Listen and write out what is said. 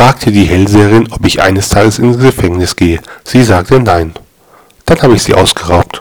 fragte die Hellseherin, ob ich eines Tages ins Gefängnis gehe. Sie sagte nein. Dann habe ich sie ausgeraubt.